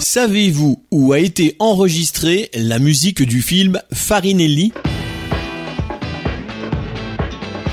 Savez-vous où a été enregistrée la musique du film Farinelli?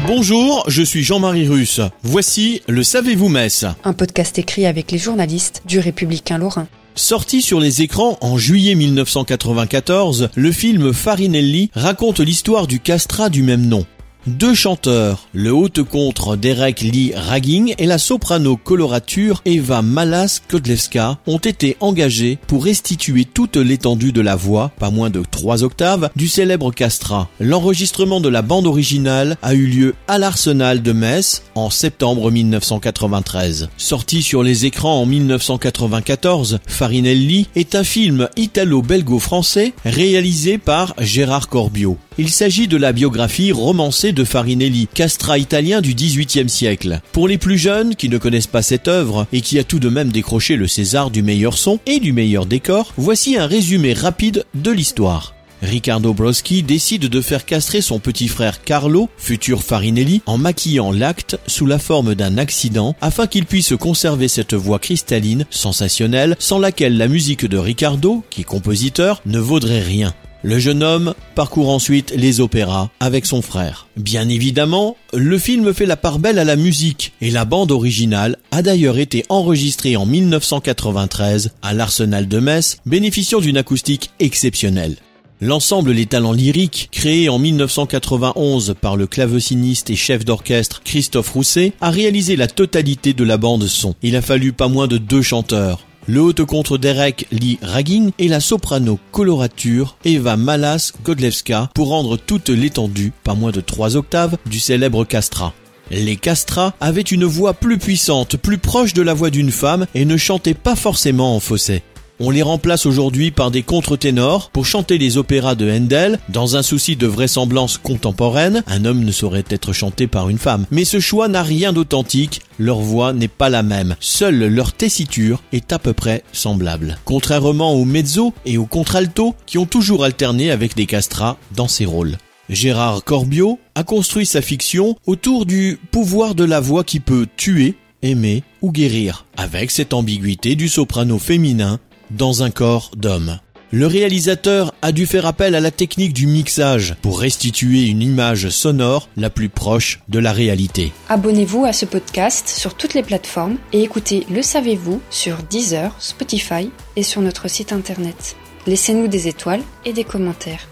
Bonjour, je suis Jean-Marie Russe. Voici le Savez-vous Metz Un podcast écrit avec les journalistes du Républicain Lorrain. Sorti sur les écrans en juillet 1994, le film Farinelli raconte l'histoire du castrat du même nom. Deux chanteurs, le haute contre Derek Lee Ragging et la soprano colorature Eva Malas Klodlewska ont été engagés pour restituer toute l'étendue de la voix, pas moins de trois octaves, du célèbre castrat. L'enregistrement de la bande originale a eu lieu à l'Arsenal de Metz en septembre 1993. Sorti sur les écrans en 1994, Farinelli est un film italo-belgo-français réalisé par Gérard Corbiot. Il s'agit de la biographie romancée de Farinelli, castrat italien du XVIIIe siècle. Pour les plus jeunes qui ne connaissent pas cette œuvre et qui a tout de même décroché le César du meilleur son et du meilleur décor, voici un résumé rapide de l'histoire. Riccardo Broschi décide de faire castrer son petit frère Carlo, futur Farinelli, en maquillant l'acte sous la forme d'un accident afin qu'il puisse conserver cette voix cristalline, sensationnelle, sans laquelle la musique de Riccardo, qui est compositeur, ne vaudrait rien. Le jeune homme parcourt ensuite les opéras avec son frère. Bien évidemment, le film fait la part belle à la musique et la bande originale a d'ailleurs été enregistrée en 1993 à l'Arsenal de Metz, bénéficiant d'une acoustique exceptionnelle. L'ensemble Les Talents Lyriques, créé en 1991 par le claveciniste et chef d'orchestre Christophe Rousset, a réalisé la totalité de la bande son. Il a fallu pas moins de deux chanteurs, le haute contre Derek Lee Ragging et la soprano colorature Eva Malas Godlewska pour rendre toute l'étendue, pas moins de trois octaves, du célèbre castrat. Les castrats avaient une voix plus puissante, plus proche de la voix d'une femme et ne chantaient pas forcément en fausset. On les remplace aujourd'hui par des contre-ténors pour chanter les opéras de Handel. Dans un souci de vraisemblance contemporaine, un homme ne saurait être chanté par une femme. Mais ce choix n'a rien d'authentique, leur voix n'est pas la même. Seule leur tessiture est à peu près semblable. Contrairement aux mezzo et aux contralto qui ont toujours alterné avec des castrats dans ces rôles. Gérard Corbiot a construit sa fiction autour du pouvoir de la voix qui peut tuer, aimer ou guérir, avec cette ambiguïté du soprano féminin dans un corps d'homme. Le réalisateur a dû faire appel à la technique du mixage pour restituer une image sonore la plus proche de la réalité. Abonnez-vous à ce podcast sur toutes les plateformes et écoutez Le Savez-vous sur Deezer, Spotify et sur notre site internet. Laissez-nous des étoiles et des commentaires.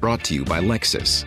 Brought to you by Lexus.